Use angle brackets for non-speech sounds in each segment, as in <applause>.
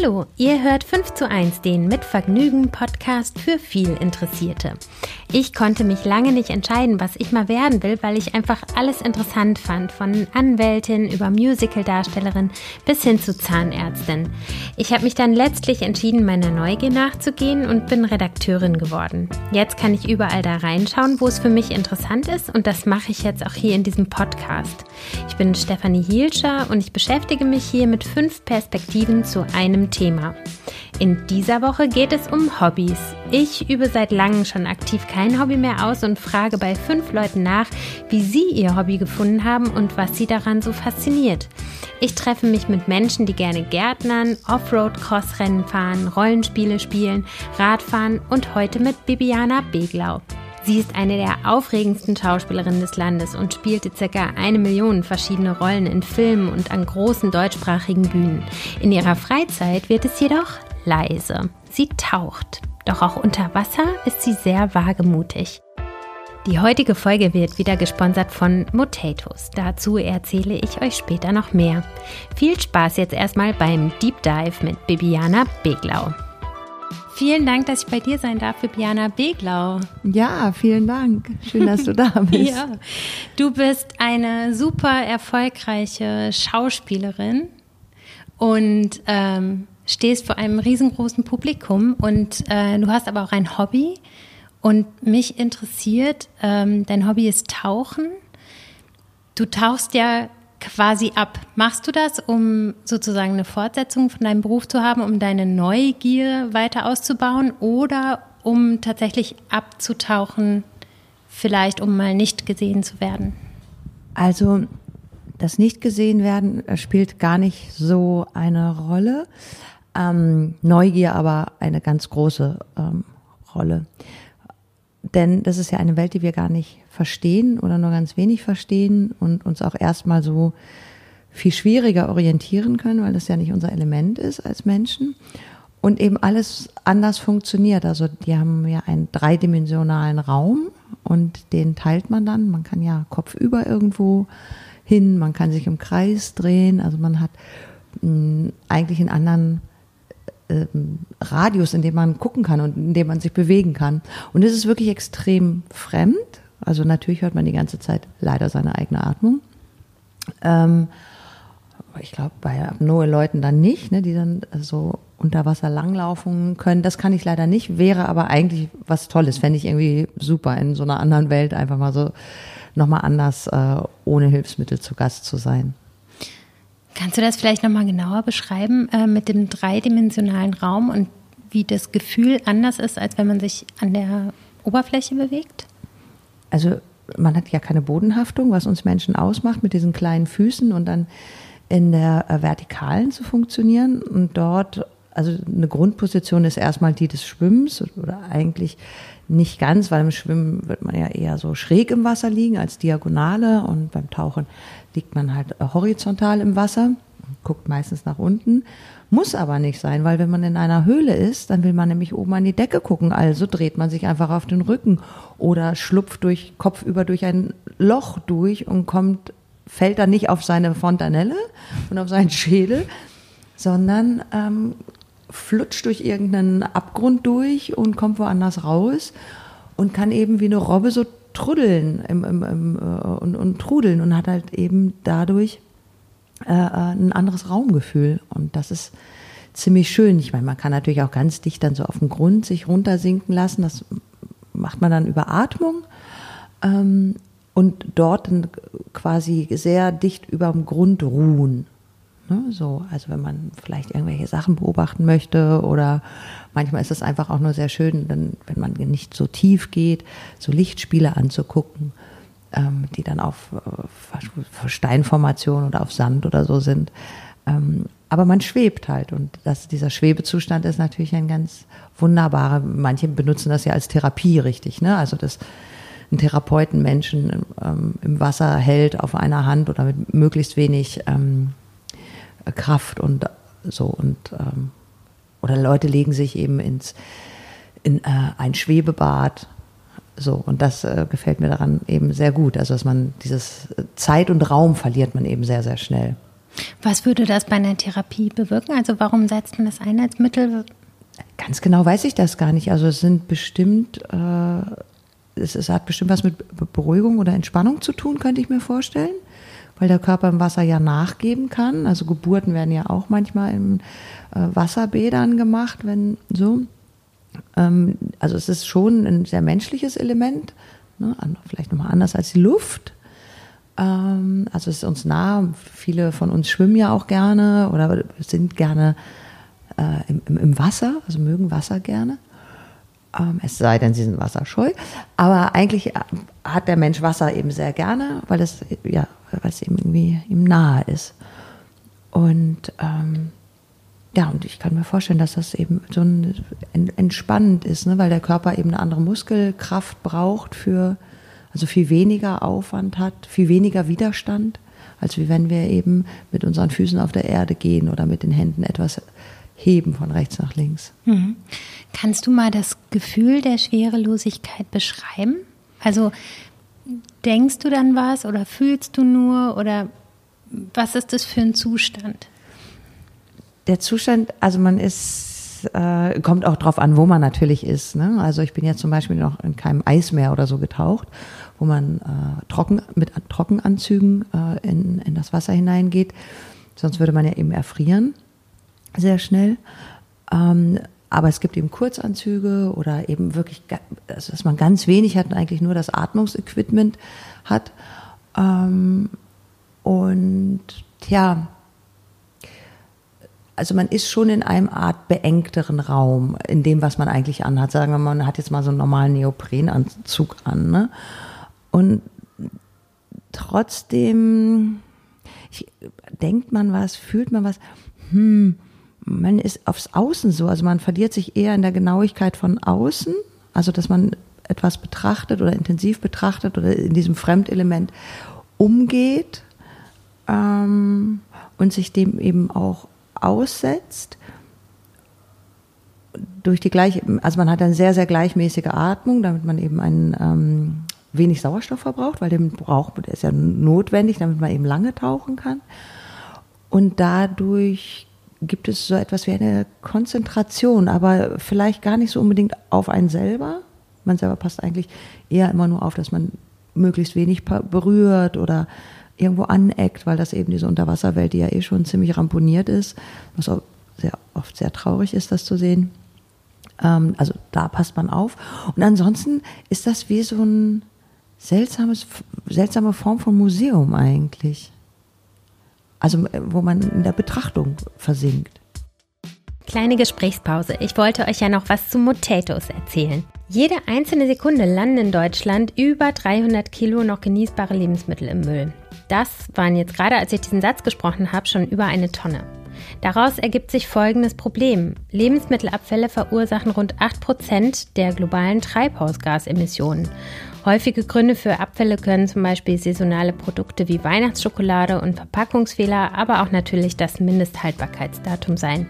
Hallo, ihr hört 5 zu 1, den mit Vergnügen Podcast für viel Interessierte. Ich konnte mich lange nicht entscheiden, was ich mal werden will, weil ich einfach alles interessant fand, von Anwältin über Musicaldarstellerin bis hin zu Zahnärztin. Ich habe mich dann letztlich entschieden, meiner Neugier nachzugehen und bin Redakteurin geworden. Jetzt kann ich überall da reinschauen, wo es für mich interessant ist und das mache ich jetzt auch hier in diesem Podcast. Ich bin Stefanie Hielscher und ich beschäftige mich hier mit fünf Perspektiven zu einem einem Thema. In dieser Woche geht es um Hobbys. Ich übe seit langem schon aktiv kein Hobby mehr aus und frage bei fünf Leuten nach, wie sie ihr Hobby gefunden haben und was sie daran so fasziniert. Ich treffe mich mit Menschen, die gerne Gärtnern, Offroad-Crossrennen fahren, Rollenspiele spielen, Radfahren und heute mit Bibiana Beglau. Sie ist eine der aufregendsten Schauspielerinnen des Landes und spielte circa eine Million verschiedene Rollen in Filmen und an großen deutschsprachigen Bühnen. In ihrer Freizeit wird es jedoch leise. Sie taucht. Doch auch unter Wasser ist sie sehr wagemutig. Die heutige Folge wird wieder gesponsert von Motatos. Dazu erzähle ich euch später noch mehr. Viel Spaß jetzt erstmal beim Deep Dive mit Bibiana Beglau. Vielen Dank, dass ich bei dir sein darf, Bibiana Beglau. Ja, vielen Dank. Schön, dass du da <laughs> bist. ja. Du bist eine super erfolgreiche Schauspielerin und ähm, stehst vor einem riesengroßen Publikum und äh, du hast aber auch ein Hobby. Und mich interessiert, ähm, dein Hobby ist Tauchen. Du tauchst ja quasi ab. Machst du das, um sozusagen eine Fortsetzung von deinem Beruf zu haben, um deine Neugier weiter auszubauen oder um tatsächlich abzutauchen, vielleicht um mal nicht gesehen zu werden? Also das nicht gesehen werden äh, spielt gar nicht so eine Rolle. Ähm, Neugier aber eine ganz große ähm, Rolle. Denn das ist ja eine Welt, die wir gar nicht verstehen oder nur ganz wenig verstehen und uns auch erstmal so viel schwieriger orientieren können, weil das ja nicht unser Element ist als Menschen. Und eben alles anders funktioniert. Also die haben ja einen dreidimensionalen Raum und den teilt man dann. Man kann ja kopfüber irgendwo hin, man kann sich im Kreis drehen. Also man hat mh, hm, eigentlich einen anderen ähm, Radius, in dem man gucken kann und in dem man sich bewegen kann. Und es ist wirklich extrem fremd. Also natürlich hört man die ganze Zeit leider seine eigene Atmung. Ähm, ich glaube, bei Apnoe-Leuten dann nicht, ne, die dann so unter Wasser langlaufen können. Das kann ich leider nicht, wäre aber eigentlich was Tolles. Fände ich irgendwie super, in so einer anderen Welt einfach mal so nochmal anders äh, ohne Hilfsmittel zu Gast zu sein. Kannst du das vielleicht nochmal genauer beschreiben äh, mit dem dreidimensionalen Raum und wie das Gefühl anders ist, als wenn man sich an der Oberfläche bewegt? Also man hat ja keine Bodenhaftung, was uns Menschen ausmacht, mit diesen kleinen Füßen und dann in der äh, Vertikalen zu funktionieren. Und dort, also eine Grundposition ist erstmal die des Schwimmens oder eigentlich nicht ganz, weil im Schwimmen wird man ja eher so schräg im Wasser liegen als Diagonale und beim Tauchen liegt man halt horizontal im Wasser, guckt meistens nach unten. Muss aber nicht sein, weil wenn man in einer Höhle ist, dann will man nämlich oben an die Decke gucken. Also dreht man sich einfach auf den Rücken oder schlupft durch kopfüber durch ein Loch durch und kommt, fällt dann nicht auf seine Fontanelle und auf seinen Schädel, sondern ähm, flutscht durch irgendeinen Abgrund durch und kommt woanders raus und kann eben wie eine Robbe so truddeln im, im, im, äh, und, und, trudeln und hat halt eben dadurch äh, äh, ein anderes Raumgefühl. Und das ist ziemlich schön. Ich meine, man kann natürlich auch ganz dicht dann so auf den Grund sich runtersinken lassen. Das macht man dann über Atmung. Ähm, und dort dann quasi sehr dicht über dem Grund ruhen. Ne, so, also wenn man vielleicht irgendwelche Sachen beobachten möchte oder manchmal ist es einfach auch nur sehr schön, dann, wenn man nicht so tief geht, so Lichtspiele anzugucken, ähm, die dann auf äh, Steinformationen oder auf Sand oder so sind. Ähm, aber man schwebt halt und das, dieser Schwebezustand ist natürlich ein ganz wunderbarer. Manche benutzen das ja als Therapie richtig, ne? Also das ein Therapeuten Menschen ähm, im Wasser hält auf einer Hand oder mit möglichst wenig ähm, Kraft und so und ähm, oder Leute legen sich eben ins in äh, ein Schwebebad so und das äh, gefällt mir daran eben sehr gut also dass man dieses Zeit und Raum verliert man eben sehr sehr schnell Was würde das bei einer Therapie bewirken? Also warum setzt man das ein als Mittel? Ganz genau weiß ich das gar nicht. Also es sind bestimmt, äh, es, es hat bestimmt was mit Beruhigung oder Entspannung zu tun, könnte ich mir vorstellen, weil der Körper im Wasser ja nachgeben kann. Also Geburten werden ja auch manchmal in äh, Wasserbädern gemacht, wenn so. Ähm, also es ist schon ein sehr menschliches Element, ne? vielleicht nochmal anders als die Luft. Ähm, also es ist uns nah. Viele von uns schwimmen ja auch gerne oder sind gerne äh, im, im, Wasser, also mögen Wasser gerne. Ähm, es sei denn, sie sind wasserscheu. Aber eigentlich äh, hat der Mensch Wasser eben sehr gerne, weil es, ja, weil es eben irgendwie ihm nahe ist. Und ähm, ja, und ich kann mir vorstellen, dass das eben so ein, entspannend ist, ne? weil der Körper eben eine andere Muskelkraft braucht für, also viel weniger Aufwand hat, viel weniger Widerstand, als wie wenn wir eben mit unseren Füßen auf der Erde gehen oder mit den Händen etwas heben von rechts nach links. Mhm. Kannst du mal das Gefühl der Schwerelosigkeit beschreiben? Also denkst du dann was oder fühlst du nur oder was ist das für ein Zustand? Der Zustand, also man ist, äh, kommt auch drauf an, wo man natürlich ist. Ne? Also ich bin jetzt zum Beispiel noch in keinem Eismeer oder so getaucht, wo man äh, trocken, mit Trockenanzügen äh, in, in das Wasser hineingeht. Sonst würde man ja eben erfrieren sehr schnell. Ähm, aber es gibt eben Kurzanzüge oder eben wirklich, also dass man ganz wenig hat und eigentlich nur das Atmungsequipment hat. Ähm, und ja, also man ist schon in einem Art beengteren Raum, in dem, was man eigentlich anhat. Sagen wir mal, man hat jetzt mal so einen normalen Neoprenanzug an. Ne? Und trotzdem ich, denkt man was, fühlt man was, hm, man ist aufs Außen so, also man verliert sich eher in der Genauigkeit von außen, also dass man etwas betrachtet oder intensiv betrachtet oder in diesem Fremdelement umgeht ähm, und sich dem eben auch aussetzt. Durch die gleiche, also man hat eine sehr, sehr gleichmäßige Atmung, damit man eben einen ähm, wenig Sauerstoff verbraucht, weil den braucht, der ist ja notwendig, damit man eben lange tauchen kann. Und dadurch gibt es so etwas wie eine Konzentration, aber vielleicht gar nicht so unbedingt auf einen selber. Man selber passt eigentlich eher immer nur auf, dass man möglichst wenig berührt oder irgendwo aneckt, weil das eben diese Unterwasserwelt, die ja eh schon ziemlich ramponiert ist, was auch sehr oft sehr traurig ist, das zu sehen. Ähm, also da passt man auf. Und ansonsten ist das wie so ein seltsames, seltsame Form von Museum eigentlich. Also äh, wo man in der Betrachtung versinkt. Kleine Gesprächspause. Ich wollte euch ja noch was zu Potatoes erzählen. Jede einzelne Sekunde landen in Deutschland über 300 Kilo noch genießbare Lebensmittel im Müll. Das waren jetzt gerade, als ich diesen Satz gesprochen habe, schon über eine Tonne. Daraus ergibt sich folgendes Problem. Lebensmittelabfälle verursachen rund 8% der globalen Treibhausgasemissionen. Häufige Gründe für Abfälle können zum Beispiel saisonale Produkte wie Weihnachtsschokolade und Verpackungsfehler, aber auch natürlich das Mindesthaltbarkeitsdatum sein.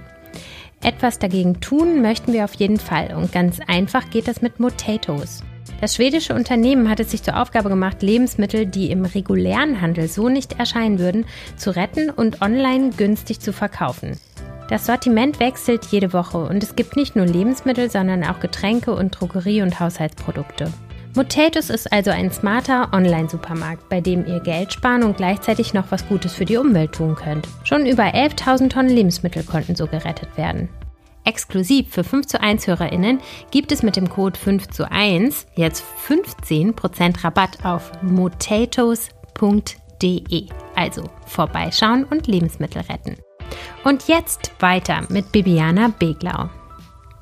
Etwas dagegen tun möchten wir auf jeden Fall und ganz einfach geht das mit Potatoes. Das schwedische Unternehmen hat es sich zur Aufgabe gemacht, Lebensmittel, die im regulären Handel so nicht erscheinen würden, zu retten und online günstig zu verkaufen. Das Sortiment wechselt jede Woche und es gibt nicht nur Lebensmittel, sondern auch Getränke und Drogerie- und Haushaltsprodukte. Motatus ist also ein smarter Online-Supermarkt, bei dem ihr Geld sparen und gleichzeitig noch was Gutes für die Umwelt tun könnt. Schon über 11.000 Tonnen Lebensmittel konnten so gerettet werden. Exklusiv für 5 zu 1 HörerInnen gibt es mit dem Code 5 zu 1 jetzt 15% Rabatt auf motatos.de. Also vorbeischauen und Lebensmittel retten. Und jetzt weiter mit Bibiana Beglau.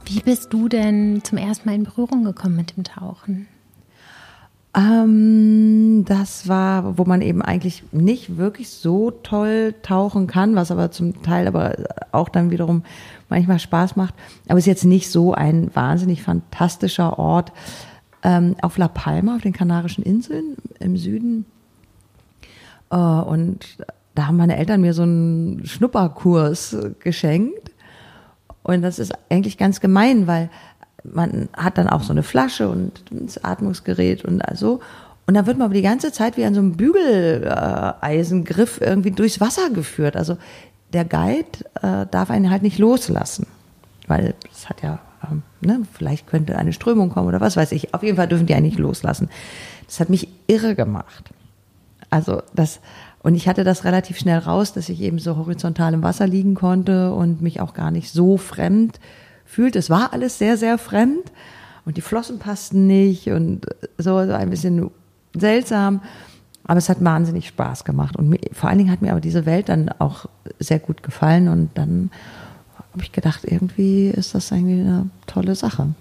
Wie bist du denn zum ersten Mal in Berührung gekommen mit dem Tauchen? Ähm, das war, wo man eben eigentlich nicht wirklich so toll tauchen kann, was aber zum Teil aber auch dann wiederum manchmal Spaß macht. Aber es ist jetzt nicht so ein wahnsinnig fantastischer Ort ähm, auf La Palma, auf den Kanarischen Inseln im Süden. Äh, und da haben meine Eltern mir so einen Schnupperkurs geschenkt. Und das ist eigentlich ganz gemein, weil man hat dann auch so eine Flasche und das Atmungsgerät und also. Und dann wird man aber die ganze Zeit wie an so einem Bügeleisengriff irgendwie durchs Wasser geführt. Also der Guide äh, darf einen halt nicht loslassen, weil es hat ja, ähm, ne, vielleicht könnte eine Strömung kommen oder was weiß ich. Auf jeden Fall dürfen die einen nicht loslassen. Das hat mich irre gemacht. Also das, und ich hatte das relativ schnell raus, dass ich eben so horizontal im Wasser liegen konnte und mich auch gar nicht so fremd fühlte. Es war alles sehr, sehr fremd und die Flossen passten nicht und so, so ein bisschen seltsam. Aber es hat wahnsinnig Spaß gemacht. Und mir, vor allen Dingen hat mir aber diese Welt dann auch sehr gut gefallen. Und dann habe ich gedacht, irgendwie ist das irgendwie eine tolle Sache.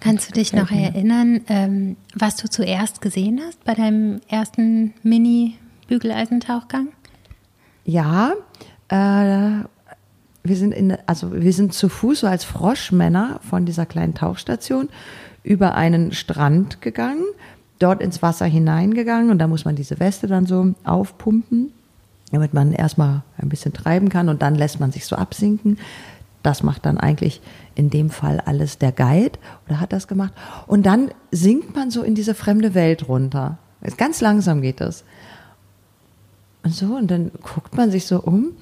Kannst du dich noch erinnern, ähm, was du zuerst gesehen hast bei deinem ersten Mini-Bügeleisentauchgang? Ja, äh, wir sind in, also wir sind zu Fuß so als Froschmänner von dieser kleinen Tauchstation über einen Strand gegangen dort ins Wasser hineingegangen und da muss man diese Weste dann so aufpumpen, damit man erstmal ein bisschen treiben kann und dann lässt man sich so absinken. Das macht dann eigentlich in dem Fall alles der Guide oder hat das gemacht. Und dann sinkt man so in diese fremde Welt runter. Ganz langsam geht das. Und so, und dann guckt man sich so um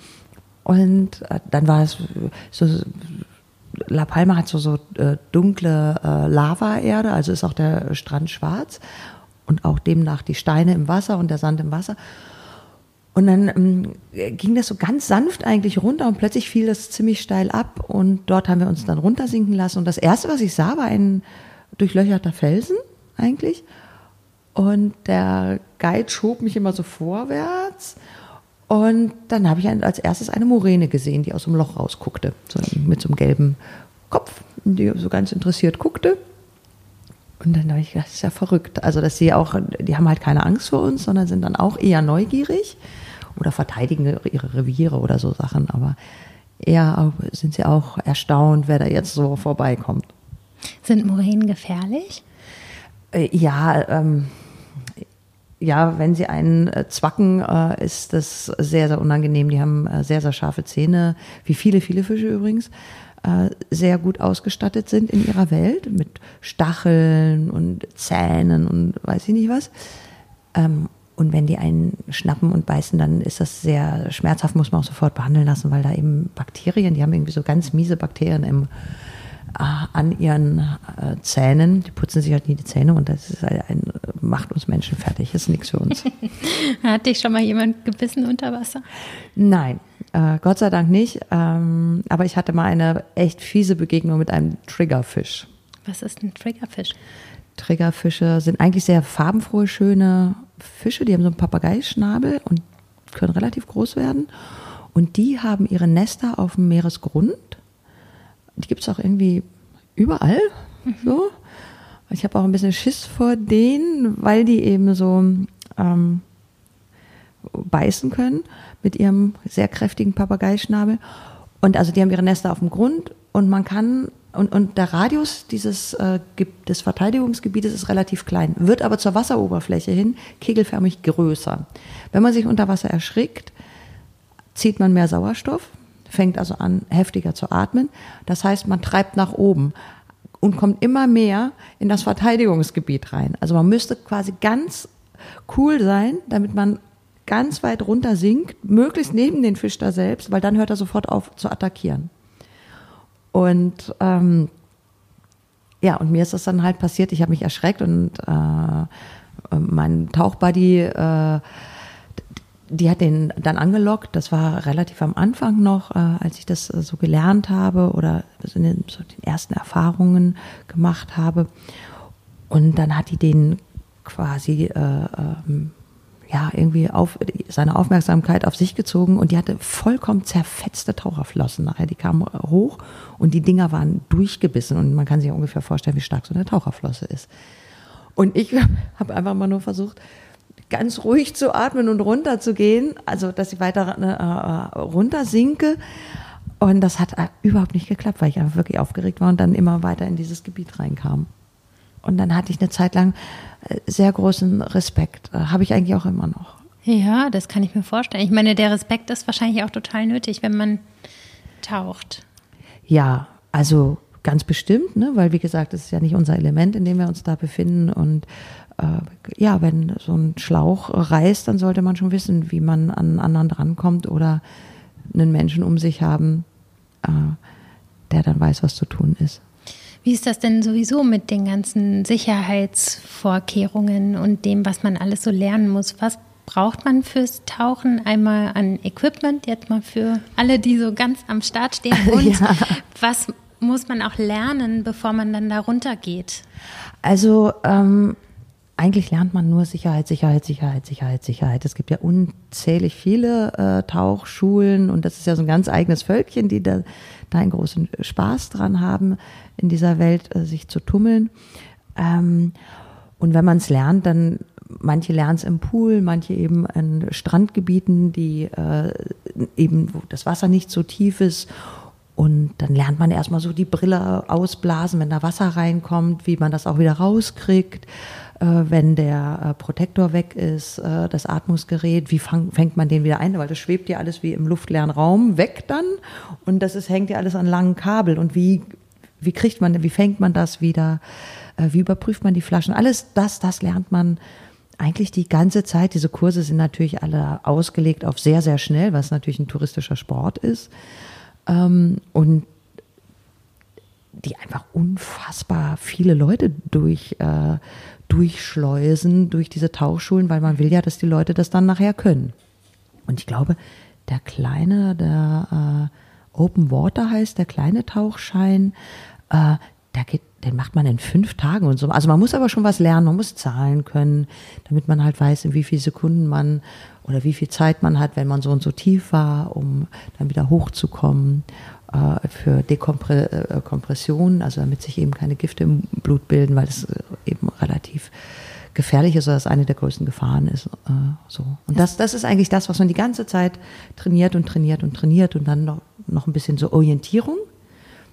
und äh, dann war es so La Palma hat so, so äh, dunkle äh, Lavaerde, also ist auch der Strand schwarz und auch demnach die Steine im Wasser und der Sand im Wasser. Und dann ähm, ging das so ganz sanft eigentlich runter und plötzlich fiel das ziemlich steil ab und dort haben wir uns dann runtersinken lassen. Und das erste, was ich sah, war ein durchlöcherter Felsen eigentlich. Und der Guide schob mich immer so vorwärts und dann habe ich als erstes eine Moräne gesehen, die aus dem Loch rausguckte, so mit so einem gelben Kopf, die so ganz interessiert guckte. Und dann habe ich gedacht, das ist ja verrückt. Also, dass sie auch, die haben halt keine Angst vor uns, sondern sind dann auch eher neugierig oder verteidigen ihre Reviere oder so Sachen. Aber eher sind sie auch erstaunt, wer da jetzt so vorbeikommt. Sind Moränen gefährlich? Äh, ja, ähm, ja, wenn sie einen äh, zwacken, äh, ist das sehr, sehr unangenehm. Die haben äh, sehr, sehr scharfe Zähne, wie viele, viele Fische übrigens, äh, sehr gut ausgestattet sind in ihrer Welt mit Stacheln und Zähnen und weiß ich nicht was. Ähm, und wenn die einen schnappen und beißen, dann ist das sehr schmerzhaft, muss man auch sofort behandeln lassen, weil da eben Bakterien, die haben irgendwie so ganz miese Bakterien im an ihren äh, Zähnen. Die putzen sich halt nie die Zähne und das ist ein, ein macht uns Menschen fertig. Das ist nichts für uns. <laughs> Hat dich schon mal jemand gebissen unter Wasser? Nein, äh, Gott sei Dank nicht. Ähm, aber ich hatte mal eine echt fiese Begegnung mit einem Triggerfisch. Was ist ein Triggerfisch? Triggerfische sind eigentlich sehr farbenfrohe, schöne Fische. Die haben so einen Papageischnabel und können relativ groß werden. Und die haben ihre Nester auf dem Meeresgrund die gibt es auch irgendwie überall. Mhm. So. Ich habe auch ein bisschen Schiss vor denen, weil die eben so ähm, beißen können mit ihrem sehr kräftigen Papageischnabel. Und also die haben ihre Nester auf dem Grund und man kann und, und der Radius dieses äh, des Verteidigungsgebietes ist relativ klein, wird aber zur Wasseroberfläche hin kegelförmig größer. Wenn man sich unter Wasser erschrickt, zieht man mehr Sauerstoff, fängt also an, heftiger zu atmen. Das heißt, man treibt nach oben und kommt immer mehr in das Verteidigungsgebiet rein. Also man müsste quasi ganz cool sein, damit man ganz weit runter sinkt, möglichst neben den Fisch da selbst, weil dann hört er sofort auf zu attackieren. Und ähm, ja, und mir ist das dann halt passiert. Ich habe mich erschreckt und äh, mein Tauchbuddy äh, die hat den dann angelockt. Das war relativ am Anfang noch, äh, als ich das äh, so gelernt habe oder so den, so den ersten Erfahrungen gemacht habe. Und dann hat die den quasi äh, ähm, ja irgendwie auf seine Aufmerksamkeit auf sich gezogen und die hatte vollkommen zerfetzte Taucherflossen nachher. Die kamen hoch und die Dinger waren durchgebissen und man kann sich ungefähr vorstellen, wie stark so eine Taucherflosse ist. Und ich <laughs> habe einfach mal nur versucht, ganz ruhig zu atmen und runter zu gehen, also dass ich weiter äh, runter sinke. Und das hat äh, überhaupt nicht geklappt, weil ich einfach wirklich aufgeregt war und dann immer weiter in dieses Gebiet reinkam. Und dann hatte ich eine Zeit lang äh, sehr großen Respekt. Äh, habe ich eigentlich auch immer noch. Ja, das kann ich mir vorstellen. Ich meine, der Respekt ist wahrscheinlich auch total nötig, wenn man taucht. Ja, also ganz bestimmt, ne? weil wie gesagt, es ist ja nicht unser Element, in dem wir uns da befinden. Und äh, ja, wenn so ein Schlauch reißt, dann sollte man schon wissen, wie man an einen anderen drankommt oder einen Menschen um sich haben, äh, der dann weiß, was zu tun ist. Wie ist das denn sowieso mit den ganzen Sicherheitsvorkehrungen und dem, was man alles so lernen muss? Was braucht man fürs Tauchen? Einmal an Equipment, jetzt mal für alle, die so ganz am Start stehen. <laughs> Und ja. was muss man auch lernen, bevor man dann da runtergeht? Also ähm, eigentlich lernt man nur Sicherheit, Sicherheit, Sicherheit, Sicherheit, Sicherheit. Es gibt ja unzählig viele äh, Tauchschulen und das ist ja so ein ganz eigenes Völkchen, die da, da einen großen Spaß dran haben, in dieser Welt äh, sich zu tummeln. Ähm, und wenn man es lernt, dann manche lernen es im Pool, manche eben in Strandgebieten, die äh, eben, wo das Wasser nicht so tief ist. Und dann lernt man erstmal so die Brille ausblasen, wenn da Wasser reinkommt, wie man das auch wieder rauskriegt, wenn der äh, Protektor weg ist, äh, das Atmungsgerät, wie fang, fängt man den wieder ein, weil das schwebt ja alles wie im luftleeren Raum weg dann und das ist, hängt ja alles an langen Kabel und wie, wie kriegt man, wie fängt man das wieder, äh, wie überprüft man die Flaschen, alles das, das lernt man eigentlich die ganze Zeit. Diese Kurse sind natürlich alle ausgelegt auf sehr, sehr schnell, was natürlich ein touristischer Sport ist. Ähm, und die einfach unfassbar viele Leute durch, äh, durchschleusen durch diese Tauchschulen, weil man will ja, dass die Leute das dann nachher können. Und ich glaube, der kleine, der äh, Open Water heißt, der kleine Tauchschein, äh, der geht den macht man in fünf Tagen und so. Also man muss aber schon was lernen, man muss zahlen können, damit man halt weiß, in wie viele Sekunden man oder wie viel Zeit man hat, wenn man so und so tief war, um dann wieder hochzukommen äh, für Dekompression, äh, also damit sich eben keine Gifte im Blut bilden, weil es äh, relativ gefährlich ist oder das eine der größten Gefahren ist. Äh, so. Und das, das ist eigentlich das, was man die ganze Zeit trainiert und trainiert und trainiert und dann noch, noch ein bisschen so Orientierung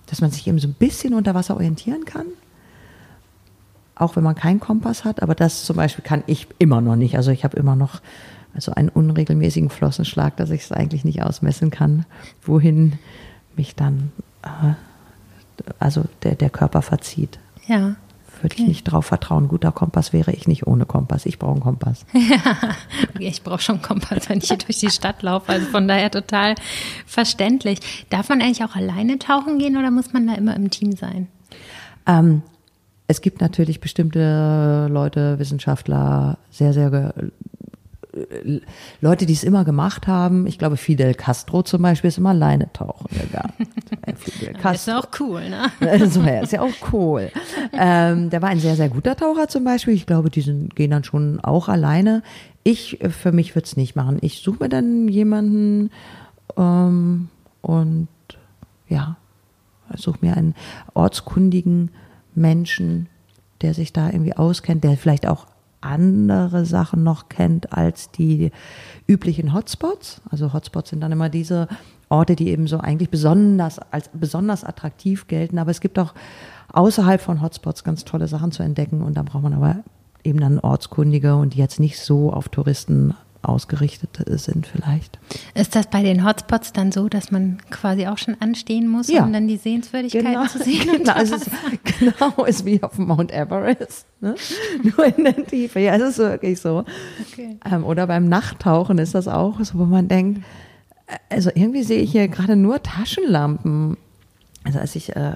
dass man sich eben so ein bisschen unter Wasser orientieren kann. Auch wenn man keinen Kompass hat, aber das zum Beispiel kann ich immer noch nicht. Also ich habe immer noch also einen unregelmäßigen Flossenschlag, dass ich es eigentlich nicht ausmessen kann, wohin mich dann äh, also der, der Körper verzieht. Ja würde ich nicht drauf vertrauen. Guter Kompass wäre ich nicht ohne Kompass. Ich brauche einen Kompass. <laughs> Ja, ich brauche schon einen Kompass, wenn ich hier durch die Stadt laufe. Also von daher total verständlich. Darf man eigentlich auch alleine tauchen gehen oder muss man da immer im Team sein? Ähm, es gibt natürlich bestimmte Leute, Wissenschaftler, sehr, sehr Leute, die es immer gemacht haben, ich glaube Fidel Castro zum Beispiel ist immer alleine tauchen gegangen. <laughs> Fidel Castro. Ist auch cool, ne? <laughs> So, ja, ist ja auch cool. Ähm, der war ein sehr, sehr guter Taucher zum Beispiel. Ich glaube, die sind, gehen dann schon auch alleine. Ich, äh, für mich würde es nicht machen. Ich suche mir dann jemanden ähm, und ja, suche mir einen ortskundigen Menschen, der sich da irgendwie auskennt, der vielleicht auch andere Sachen noch kennt als die üblichen Hotspots. Also Hotspots sind dann immer diese Orte, die eben so eigentlich besonders als besonders attraktiv gelten. Aber es gibt auch außerhalb von Hotspots ganz tolle Sachen zu entdecken und da braucht man aber eben dann Ortskundige und die jetzt nicht so auf Touristen ausgerichtet sind vielleicht. Ist das bei den Hotspots dann so, dass man quasi auch schon anstehen muss, ja. um dann die Sehenswürdigkeiten genau. zu sehen? <laughs> Genau, es ist, genau, ist wie auf Mount Everest, ne? <laughs> nur in der Tiefe. Ja, es ist wirklich so. Okay. Ähm, oder beim Nachttauchen ist das auch so, wo man denkt, äh, also irgendwie sehe ich hier gerade nur Taschenlampen also als ich äh,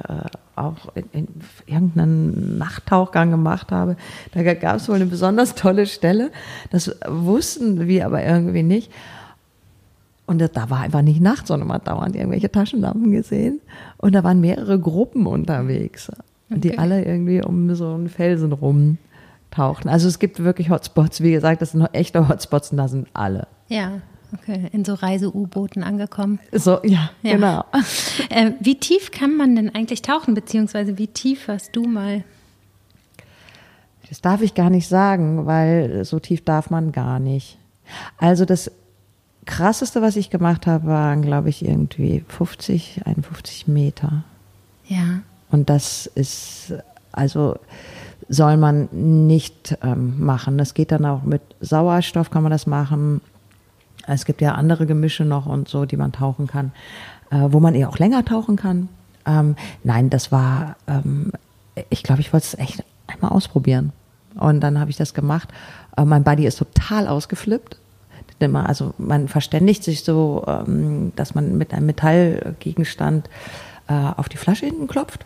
auch in, in irgendeinen Nachttauchgang gemacht habe, da gab es wohl eine besonders tolle Stelle. Das wussten wir aber irgendwie nicht. Und da war einfach nicht Nacht, sondern man hat dauernd irgendwelche Taschenlampen gesehen. Und da waren mehrere Gruppen unterwegs, okay. die alle irgendwie um so einen Felsen rumtauchten. Also es gibt wirklich Hotspots, wie gesagt, das sind echte Hotspots und da sind alle. Ja. Okay, in so Reise-U-Booten angekommen. So, ja, ja. genau. <laughs> Äh, wie tief kann man denn eigentlich tauchen, beziehungsweise wie tief warst du mal? Das darf ich gar nicht sagen, weil so tief darf man gar nicht. Also das krasseste, was ich gemacht habe, waren, glaube ich, irgendwie 50, 51 Meter. Ja. Und das ist, also soll man nicht ähm, machen. Das geht dann auch mit Sauerstoff, kann man das machen. Es gibt ja andere Gemische noch und so, die man tauchen kann, äh, wo man eher auch länger tauchen kann. Ähm, nein, das war, ähm, ich glaube, ich wollte es echt einmal ausprobieren. Und dann habe ich das gemacht. Äh, mein Buddy ist total ausgeflippt. Also man verständigt sich so, ähm, dass man mit einem Metallgegenstand äh, auf die Flasche hinten klopft.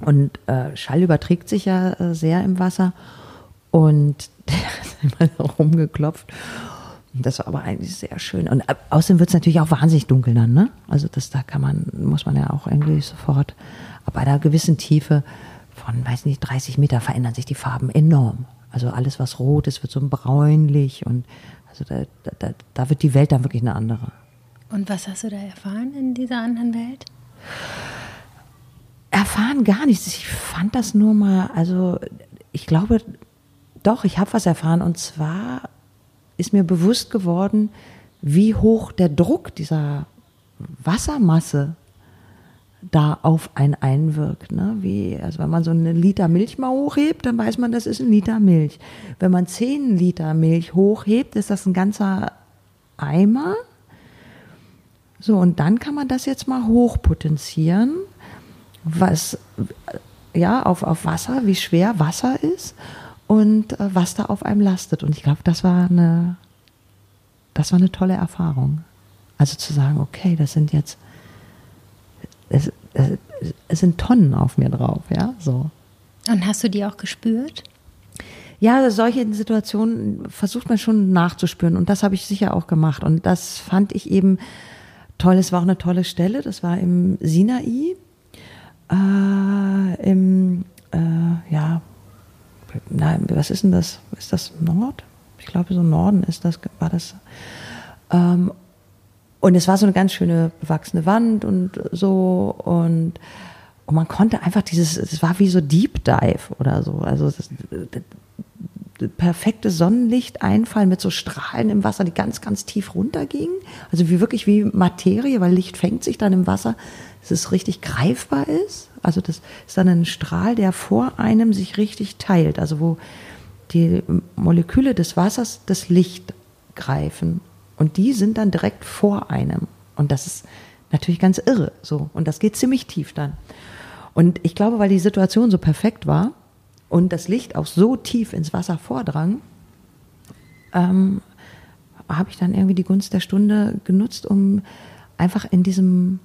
Und äh, Schall überträgt sich ja äh, sehr im Wasser. Und <laughs> der hat immer <laughs> rumgeklopft. Das war aber eigentlich sehr schön. Und außerdem wird es natürlich auch wahnsinnig dunkel dann, ne? Also das, da kann man, muss man ja auch irgendwie sofort, bei einer gewissen Tiefe von, weiß nicht, 30 Meter verändern sich die Farben enorm. Also alles, was rot ist, wird so bräunlich und also da, da, da wird die Welt dann wirklich eine andere. Und was hast du da erfahren in dieser anderen Welt? Erfahren gar nichts. Ich fand das nur mal, also ich glaube, doch, ich habe was erfahren und zwar ist mir bewusst geworden, wie hoch der Druck dieser Wassermasse da auf einen einwirkt. Ne? Wie, also wenn man so einen Liter Milch mal hochhebt, dann weiß man, das ist ein Liter Milch. Wenn man zehn Liter Milch hochhebt, ist das ein ganzer Eimer. So, und dann kann man das jetzt mal hochpotenzieren, was, ja, auf, auf Wasser, wie schwer Wasser ist und äh, was da auf einem lastet. Und ich glaube, das war eine, das war eine tolle Erfahrung. Also zu sagen, okay, das sind jetzt, es, es, es sind Tonnen auf mir drauf, ja, so. Und hast du die auch gespürt? Ja, solche Situationen versucht man schon nachzuspüren und das habe ich sicher auch gemacht und das fand ich eben toll. Es war auch eine tolle Stelle, das war im Sinai, äh, im, äh, ja, nein, was ist denn das? Ist das Nord? Ich glaube, so Norden ist das, war das. Ähm, und es war so eine ganz schöne bewachsene Wand und so und, und man konnte einfach dieses, es war wie so Deep Dive oder so. Also das, das, das perfekte Sonnenlicht einfallen mit so Strahlen im Wasser, die ganz, ganz tief runtergingen. Also wie wirklich wie Materie, weil Licht fängt sich dann im Wasser, dass es richtig greifbar ist. Also das ist dann ein Strahl, der vor einem sich richtig teilt. Also wo die Moleküle des Wassers das Licht greifen. Und die sind dann direkt vor einem. Und das ist natürlich ganz irre. So. Und das geht ziemlich tief dann. Und ich glaube, weil die Situation so perfekt war und das Licht auch so tief ins Wasser vordrang, ähm, habe ich dann irgendwie die Gunst der Stunde genutzt, um einfach in diesem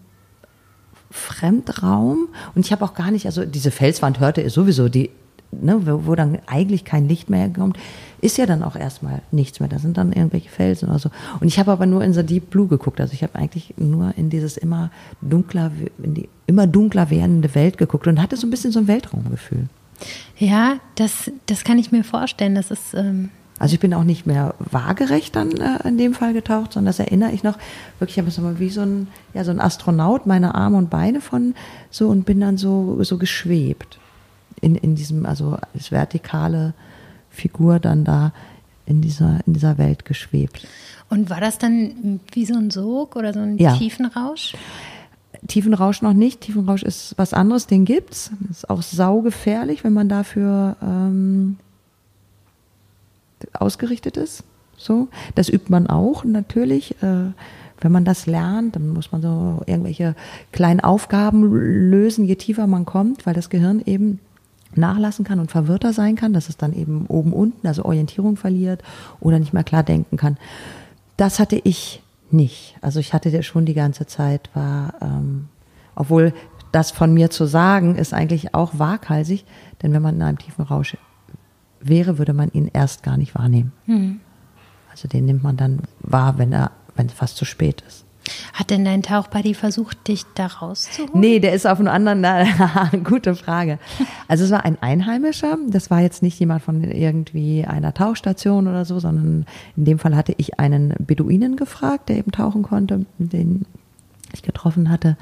Fremdraum und ich habe auch gar nicht, also diese Felswand hörte ihr sowieso, die ne, wo, wo, dann eigentlich kein Licht mehr kommt, ist ja dann auch erstmal nichts mehr. Da sind dann irgendwelche Felsen oder so. Und ich habe aber nur in so Deep Blue geguckt. Also ich habe eigentlich nur in dieses immer dunkler, in die immer dunkler werdende Welt geguckt und hatte so ein bisschen so ein Weltraumgefühl. Ja, das, das kann ich mir vorstellen. Das ist. Ähm also ich bin auch nicht mehr waagerecht dann äh, in dem Fall getaucht, sondern das erinnere ich noch wirklich, ich habe mal wie so ein, ja, so ein Astronaut meine Arme und Beine von so und bin dann so, so geschwebt in, in diesem, also als vertikale Figur dann da in dieser, in dieser Welt geschwebt. Und war das dann wie so ein Sog oder so ein ja. Tiefenrausch? Tiefenrausch noch nicht. Tiefenrausch ist was anderes, den gibt's. Ist auch saugefährlich, wenn man dafür ähm, ausgerichtet ist. So, das übt man auch natürlich. Äh, wenn man das lernt, dann muss man so irgendwelche kleinen Aufgaben lösen, je tiefer man kommt, weil das Gehirn eben nachlassen kann und verwirrter sein kann, dass es dann eben oben unten, also Orientierung verliert oder nicht mehr klar denken kann. Das hatte ich nicht. Also ich hatte der schon die ganze Zeit, war, ähm, obwohl das von mir zu sagen, ist eigentlich auch waghalsig, denn wenn man in einem tiefen Rausch wäre, würde man ihn erst gar nicht wahrnehmen. Mhm. Also den nimmt man dann wahr, wenn er, wenn es fast zu spät ist. Hat denn dein Tauchbuddy versucht, dich da rauszuholen? Nee, der ist auf einem anderen, na, <laughs> gute Frage. Also es war ein Einheimischer, das war jetzt nicht jemand von irgendwie einer Tauchstation oder so, sondern in dem Fall hatte ich einen Beduinen gefragt, der eben tauchen konnte, den ich getroffen hatte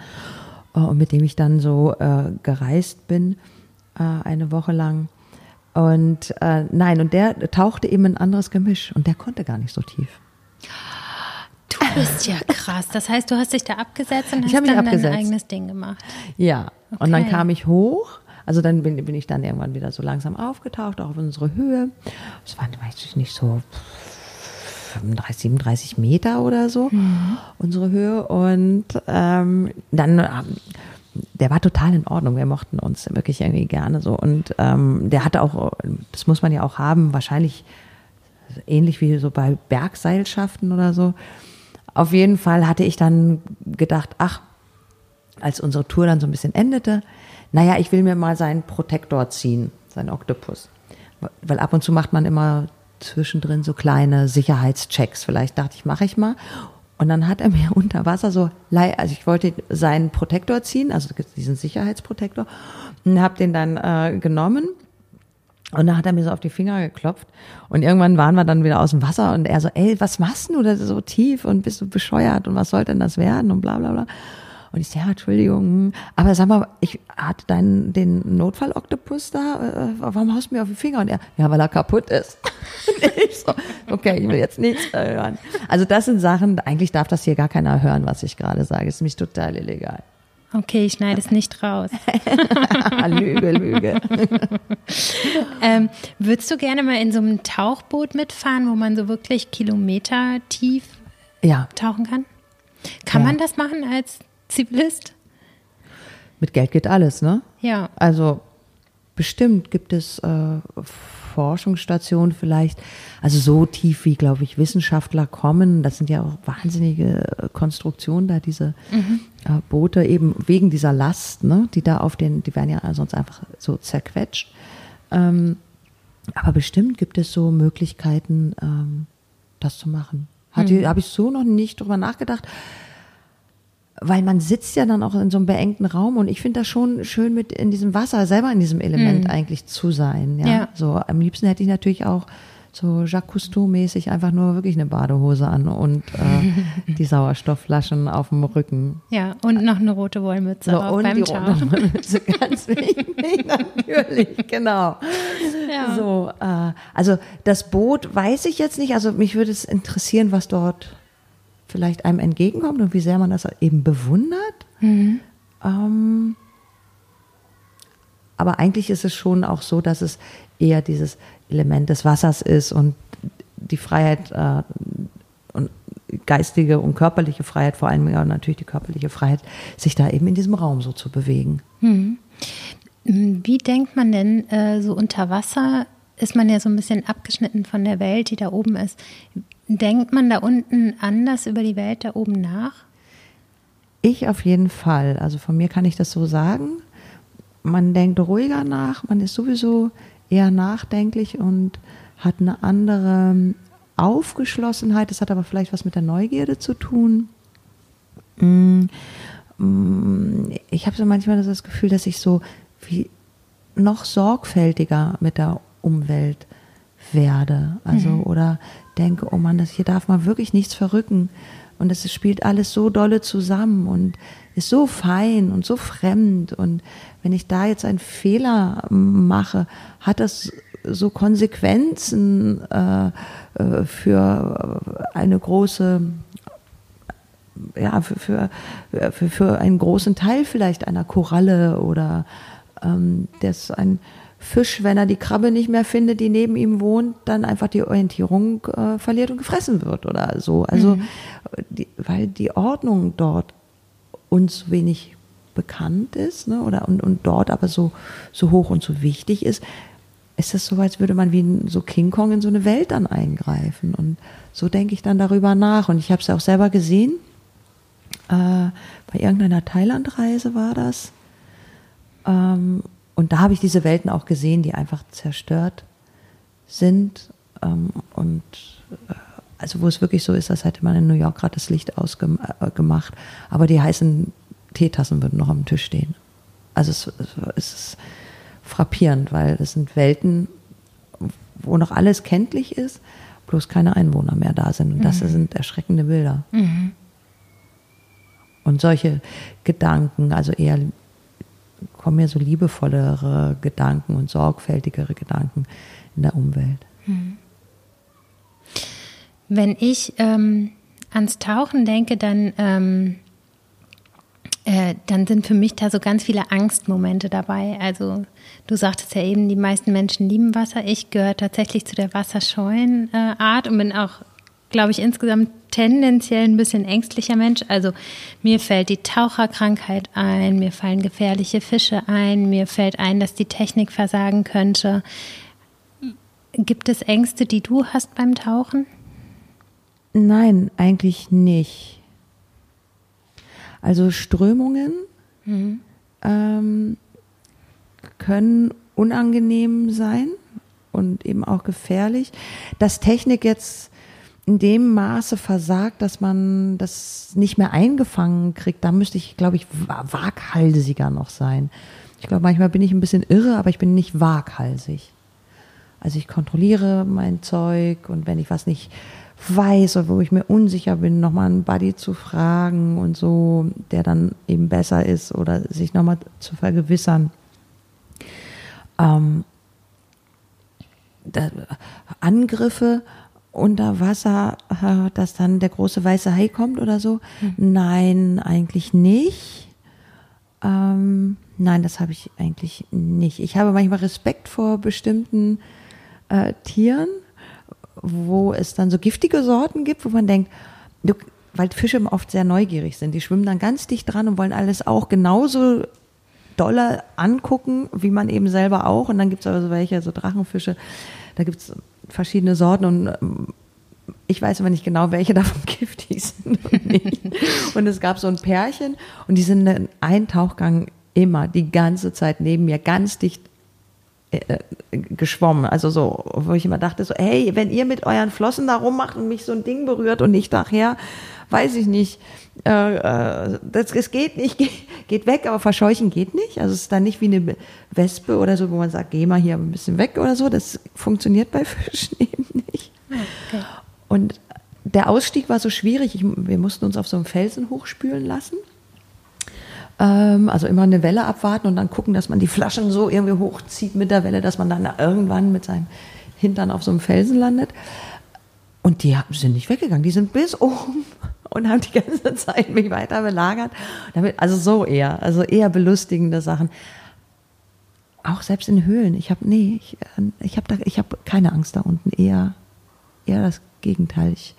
äh, und mit dem ich dann so äh, gereist bin, äh, eine Woche lang. Und äh, nein, und der tauchte eben ein anderes Gemisch und der konnte gar nicht so tief. Du bist ja krass. Das heißt, du hast dich da abgesetzt und hast dann abgesetzt. dein eigenes Ding gemacht. Ja. Okay. Und dann kam ich hoch. Also dann bin, bin, ich dann irgendwann wieder so langsam aufgetaucht, auch auf unsere Höhe. Es waren, weiß ich nicht, so 35, 37 Meter oder so, mhm. unsere Höhe. Und ähm, dann ähm, der war total in Ordnung. Wir mochten uns wirklich irgendwie gerne so. Und ähm, der hatte auch, das muss man ja auch haben, wahrscheinlich ähnlich wie so bei Bergseilschaften oder so. Auf jeden Fall hatte ich dann gedacht, ach, als unsere Tour dann so ein bisschen endete, naja, ich will mir mal seinen Protektor ziehen, seinen Oktopus. Weil ab und zu macht man immer zwischendrin so kleine Sicherheitschecks. Vielleicht dachte ich, mache ich mal. Und dann hat er mir <laughs> unter Wasser so, also ich wollte seinen Protektor ziehen, also diesen Sicherheitsprotektor, und habe den dann äh, genommen. Und dann hat er mir so auf die Finger geklopft. Und irgendwann waren wir dann wieder aus dem Wasser und er so, ey, was machst du da so tief und bist du bescheuert und was soll denn das werden und bla bla bla. Und ich so, ja, Entschuldigung, hm. aber sag mal, ich hatte deinen, den Notfall-Oktopus da, äh, warum haust du mir auf die Finger? Und er, ja, weil er kaputt ist. <laughs> Ich so, okay, ich will jetzt nichts hören. Also das sind Sachen, eigentlich darf das hier gar keiner hören, was ich gerade sage. Ist mich total illegal. Okay, ich schneide es nicht raus. <laughs> Lüge, Lüge. <laughs> ähm, würdest du gerne mal in so einem Tauchboot mitfahren, wo man so wirklich Kilometer tief ja. tauchen kann? Kann ja. man das machen als Zivilist? Mit Geld geht alles, ne? Ja. Also bestimmt gibt es äh, Forschungsstationen vielleicht, also so tief wie, glaube ich, Wissenschaftler kommen. Das sind ja auch wahnsinnige äh, Konstruktionen da, diese mhm. äh, Boote, eben wegen dieser Last, ne, die da auf den, die werden ja sonst einfach so zerquetscht. Ähm, aber bestimmt gibt es so Möglichkeiten, ähm, das zu machen. Mhm. Habe ich so noch nicht drüber nachgedacht weil man sitzt ja dann auch in so einem beengten Raum und ich finde das schon schön mit in diesem Wasser, selber in diesem Element mhm. eigentlich zu sein. Ja? ja. So am liebsten hätte ich natürlich auch so Jacques Cousteau-mäßig einfach nur wirklich eine Badehose an und äh, <laughs> die Sauerstoffflaschen auf dem Rücken. Ja, und noch eine rote Wollmütze so, und beim die rote Wollmütze, <laughs> ganz wichtig, <laughs> natürlich, genau. Ja. So, äh, also das Boot weiß ich jetzt nicht, also mich würde es interessieren, was dort vielleicht einem entgegenkommt und wie sehr man das eben bewundert. Mhm. Ähm, aber eigentlich ist es schon auch so, dass es eher dieses Element des Wassers ist und die Freiheit äh, und geistige und körperliche Freiheit, vor allem ja natürlich die körperliche Freiheit, sich da eben in diesem Raum so zu bewegen. Mhm. Wie denkt man denn äh, so unter Wasser? Ist man ja so ein bisschen abgeschnitten von der Welt, die da oben ist. Denkt man da unten anders über die Welt da oben nach? Ich auf jeden Fall. Also von mir kann ich das so sagen. Man denkt ruhiger nach, man ist sowieso eher nachdenklich und hat eine andere Aufgeschlossenheit. Das hat aber vielleicht was mit der Neugierde zu tun. Mm, mm, ich habe so manchmal das Gefühl, dass ich so wie noch sorgfältiger mit der Umwelt werde. Also, mhm. oder denke, oh Mann, das hier darf man wirklich nichts verrücken. Und es spielt alles so dolle zusammen und ist so fein und so fremd. Und wenn ich da jetzt einen Fehler mache, hat das so Konsequenzen äh, äh für eine große, ja, für, für, für, für einen großen Teil vielleicht einer Koralle oder ähm, das ein Fisch, wenn er die Krabbe nicht mehr findet, die neben ihm wohnt, dann einfach die Orientierung äh, verliert und gefressen wird oder so. Also, mhm. die, weil die Ordnung dort uns wenig bekannt ist, ne, oder und, und dort aber so, so hoch und so wichtig ist, ist es so, als würde man wie so King Kong in so eine Welt dann eingreifen. Und so denke ich dann darüber nach. Und ich habe es ja auch selber gesehen. Äh, bei irgendeiner Thailandreise war das. Ähm, und da habe ich diese Welten auch gesehen, die einfach zerstört sind. Ähm, und äh, also wo es wirklich so ist, als hätte man in New York gerade das Licht ausgemacht. Äh, Aber die heißen Teetassen würden noch am Tisch stehen. Also es, es ist frappierend, weil es sind Welten, wo noch alles kenntlich ist, bloß keine Einwohner mehr da sind. Und mhm. das sind erschreckende Bilder. Mhm. Und solche Gedanken, also eher kommen mir so liebevollere Gedanken und sorgfältigere Gedanken in der Umwelt. Hm. Wenn ich ähm, ans Tauchen denke, dann, ähm, äh, dann sind für mich da so ganz viele Angstmomente dabei. Also du sagtest ja eben, die meisten Menschen lieben Wasser. Ich gehöre tatsächlich zu der wasserscheuen äh, Art und bin auch glaube ich, insgesamt tendenziell ein bisschen ängstlicher Mensch. Also mir fällt die Taucherkrankheit ein, mir fallen gefährliche Fische ein, mir fällt ein, dass die Technik versagen könnte. Gibt es Ängste, die du hast beim Tauchen? Nein, eigentlich nicht. Also Strömungen mhm. ähm, können unangenehm sein und eben auch gefährlich. Dass Technik jetzt in dem Maße versagt, dass man das nicht mehr eingefangen kriegt, da müsste ich, glaube ich, waghalsiger noch sein. Ich glaube, manchmal bin ich ein bisschen irre, aber ich bin nicht waghalsig. Also ich kontrolliere mein Zeug und wenn ich was nicht weiß oder wo ich mir unsicher bin, nochmal einen Buddy zu fragen und so, der dann eben besser ist oder sich nochmal zu vergewissern. Ähm, da, Angriffe unter Wasser, äh, dass dann der große weiße Hai kommt oder so? Hm. Nein, eigentlich nicht. Ähm, nein, das habe ich eigentlich nicht. Ich habe manchmal Respekt vor bestimmten äh, Tieren, wo es dann so giftige Sorten gibt, wo man denkt, du, weil Fische oft sehr neugierig sind, die schwimmen dann ganz dicht dran und wollen alles auch genauso doller angucken, wie man eben selber auch. Und dann gibt es aber so welche, so Drachenfische, da gibt es verschiedene Sorten und ähm, ich weiß aber nicht genau, welche <laughs> davon giftig sind und nicht. Und es gab so ein Pärchen und die sind in einen Tauchgang immer die ganze Zeit neben mir ganz dicht äh, äh, geschwommen. Also so, wo ich immer dachte so, hey, wenn ihr mit euren Flossen da rummacht und mich so ein Ding berührt und ich nachher, weiß ich nicht, äh, äh das, es geht nicht, <laughs> geht, geht weg, aber verscheuchen geht nicht. Also es ist dann nicht wie eine Wespe oder so, wo man sagt, geh mal hier ein bisschen weg oder so. Das funktioniert bei <laughs> Fischen eben nicht. Okay. Und der Ausstieg war so schwierig. Ich, wir mussten uns auf so einem Felsen hochspülen lassen. Ähm, also immer eine Welle abwarten und dann gucken, dass man die Flaschen so irgendwie hochzieht mit der Welle, dass man dann irgendwann mit seinem Hintern auf so einem Felsen landet. Und die sind nicht weggegangen, die sind bis oben <laughs> und haben die ganze Zeit mich weiter belagert. also so eher, also eher belustigende Sachen. Auch selbst in Höhlen. Ich habe nee, ich, äh, ich habe da, keine Angst da unten. Eher, eher das Gegenteil. Ich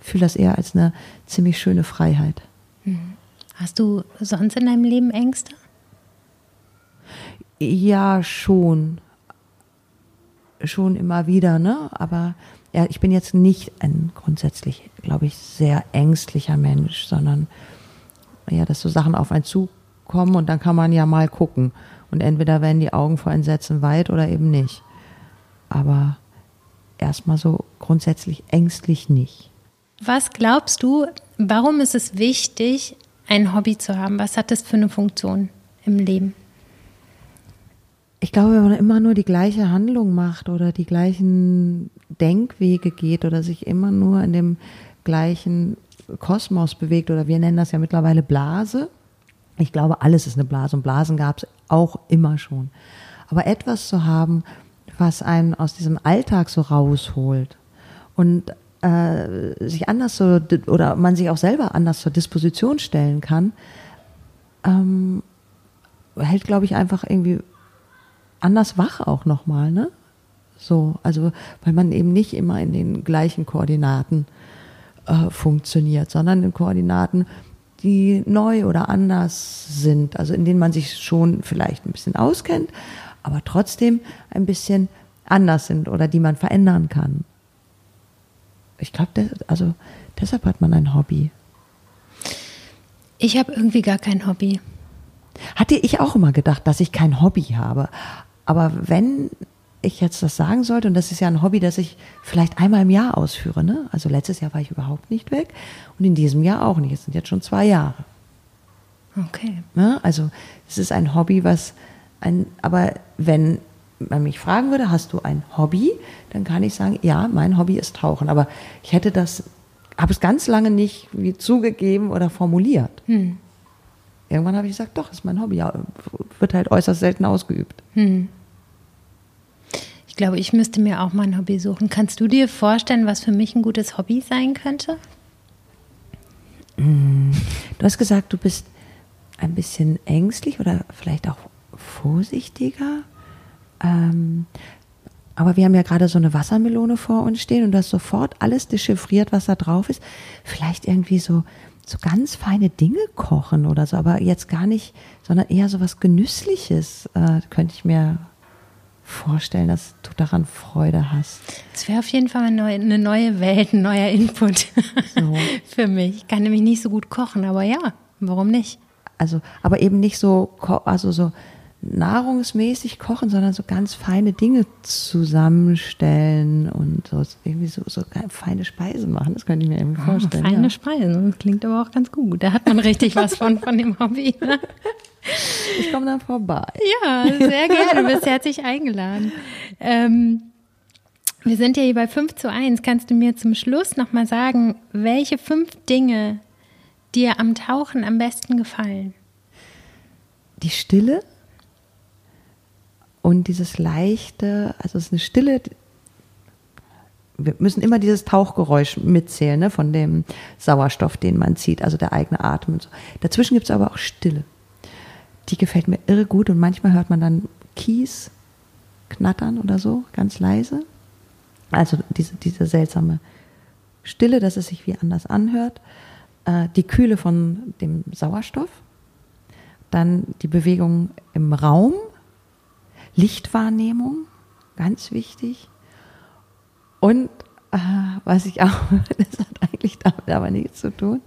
fühle das eher als eine ziemlich schöne Freiheit. Mhm. Hast du sonst in deinem Leben Ängste? Ja, schon. Schon immer wieder, ne? Aber ja, ich bin jetzt nicht ein grundsätzlich, glaube ich, sehr ängstlicher Mensch, sondern ja, dass so Sachen auf einen zukommen und dann kann man ja mal gucken. Und entweder werden die Augen vor Entsetzen weit oder eben nicht. Aber erstmal so grundsätzlich ängstlich nicht. Was glaubst du, warum ist es wichtig, ein Hobby zu haben? Was hat das für eine Funktion im Leben? Ich glaube, wenn man immer nur die gleiche Handlung macht oder die gleichen Denkwege geht oder sich immer nur in dem gleichen Kosmos bewegt oder wir nennen das ja mittlerweile Blase. Ich glaube, alles ist eine Blase und Blasen gab es auch immer schon. Aber etwas zu haben, was einen aus diesem Alltag so rausholt und äh, sich anders so oder man sich auch selber anders zur Disposition stellen kann, ähm, hält, glaube ich, einfach irgendwie anders wach auch nochmal, ne? So, also weil man eben nicht immer in den gleichen Koordinaten äh, funktioniert, sondern in Koordinaten, die neu oder anders sind, also in denen man sich schon vielleicht ein bisschen auskennt, aber trotzdem ein bisschen anders sind oder die man verändern kann. Ich glaube, also deshalb hat man ein Hobby. Ich habe irgendwie gar kein Hobby. Hatte ich auch immer gedacht, dass ich kein Hobby habe. Aber wenn ich jetzt das sagen sollte, und das ist ja ein Hobby, das ich vielleicht einmal im Jahr ausführe, ne? Also letztes Jahr war ich überhaupt nicht weg und in diesem Jahr auch nicht. Es sind jetzt schon zwei Jahre. Okay. Ne? Also es ist ein Hobby, was ein, aber wenn man mich fragen würde, hast du ein Hobby, dann kann ich sagen, ja, mein Hobby ist Tauchen. Aber ich hätte das, habe es ganz lange nicht wie zugegeben oder formuliert. Hm. Irgendwann habe ich gesagt, doch, ist mein Hobby. Ja, wird halt äußerst selten ausgeübt. Hm. Ich glaube, ich müsste mir auch mal ein Hobby suchen. Kannst du dir vorstellen, was für mich ein gutes Hobby sein könnte? Hm. Du hast gesagt, du bist ein bisschen ängstlich oder vielleicht auch vorsichtiger. Ähm, aber wir haben ja gerade so eine Wassermelone vor uns stehen und du hast sofort alles dechiffriert, was da drauf ist. Vielleicht irgendwie so, so ganz feine Dinge kochen oder so, aber jetzt gar nicht, sondern eher so was Genüssliches, äh, könnte ich mir vorstellen, dass du daran Freude hast. Es wäre auf jeden Fall eine neue, eine neue Welt, ein neuer Input <laughs> so. <laughs> für mich. Ich kann nämlich nicht so gut kochen, aber ja, warum nicht? Also, aber eben nicht so, also so nahrungsmäßig kochen, sondern so ganz feine Dinge zusammenstellen und so irgendwie so, so feine Speisen machen. Das könnte ich mir irgendwie ah, vorstellen. Oh, feine ja. Speisen, das klingt aber auch ganz gut. Da hat man richtig was von, von dem Hobby. Ne? Ich komme dann vorbei. Ja, sehr gerne. Du bist herzlich eingeladen. Ähm, wir sind ja hier bei 5 zu 1. Kannst du mir zum Schluss nochmal sagen, welche fünf Dinge dir am Tauchen am besten gefallen? Die Stille und dieses leichte, also es ist eine Stille, wir müssen immer dieses Tauchgeräusch mitzählen, ne, von dem Sauerstoff, den man zieht, also der eigene Atem und so. Dazwischen gibt es aber auch Stille. Die gefällt mir irre gut und manchmal hört man dann Kies knattern oder so, ganz leise. Also diese, diese seltsame Stille, dass es sich wie anders anhört. Äh, die Kühle von dem Sauerstoff. Dann die Bewegung im Raum, Lichtwahrnehmung, ganz wichtig. Und äh, was ich auch, <laughs> das hat eigentlich damit aber nichts zu tun,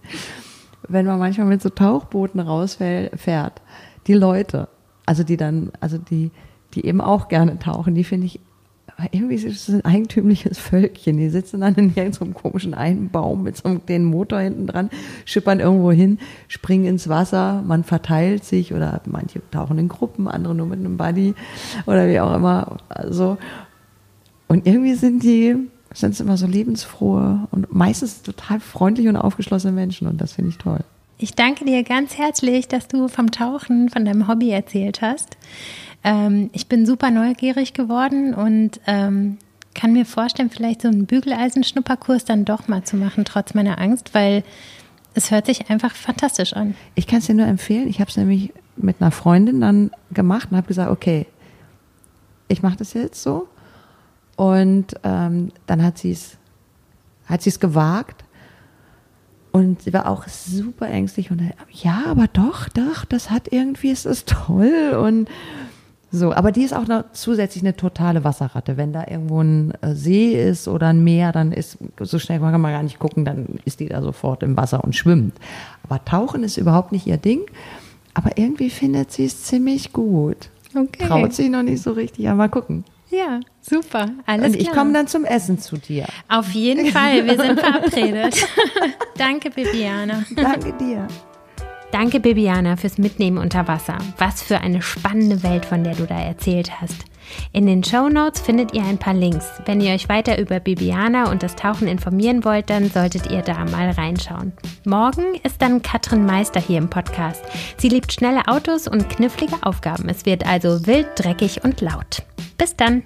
wenn man manchmal mit so Tauchbooten rausfährt, die Leute, also die dann, also die, die eben auch gerne tauchen, die finde ich irgendwie ist es ein eigentümliches Völkchen. Die sitzen dann in irgendeinem komischen Einbaum mit so einem den Motor hinten dran, schippern irgendwo hin, springen ins Wasser, man verteilt sich oder manche tauchen in Gruppen, andere nur mit einem Buddy oder wie auch immer. Also, und irgendwie sind die, sind immer so lebensfrohe und meistens total freundliche und aufgeschlossene Menschen und das finde ich toll. Ich danke dir ganz herzlich, dass du vom Tauchen, von deinem Hobby erzählt hast. Ähm, ich bin super neugierig geworden und ähm, kann mir vorstellen, vielleicht so einen Bügeleisenschnupperkurs dann doch mal zu machen, trotz meiner Angst, weil es hört sich einfach fantastisch an. Ich kann es dir nur empfehlen. Ich habe es nämlich mit einer Freundin dann gemacht und habe gesagt, okay, ich mache das jetzt so. Und ähm, dann hat sie es hat sie es gewagt und sie war auch super ängstlich und ja, aber doch, doch, das hat irgendwie, es ist toll und so, aber die ist auch noch zusätzlich eine totale Wasserratte. Wenn da irgendwo ein äh, See ist oder ein Meer, dann ist so schnell kann man gar nicht gucken, dann ist die da sofort im Wasser und schwimmt. Aber Tauchen ist überhaupt nicht ihr Ding. Aber irgendwie findet sie es ziemlich gut. Okay. Traut sich noch nicht so richtig, aber mal gucken. Ja, super. Alles Und ich komme dann zum Essen zu dir. Auf jeden Fall, wir sind verabredet. <laughs> Danke, Bibiana. Danke dir. Danke, Bibiana, fürs Mitnehmen unter Wasser. Was für eine spannende Welt, von der du da erzählt hast. In den Show Notes findet ihr ein paar Links. Wenn ihr euch weiter über Bibiana und das Tauchen informieren wollt, dann solltet ihr da mal reinschauen. Morgen ist dann Katrin Meister hier im Podcast. Sie liebt schnelle Autos und knifflige Aufgaben. Es wird also wild, dreckig und laut. Bis dann!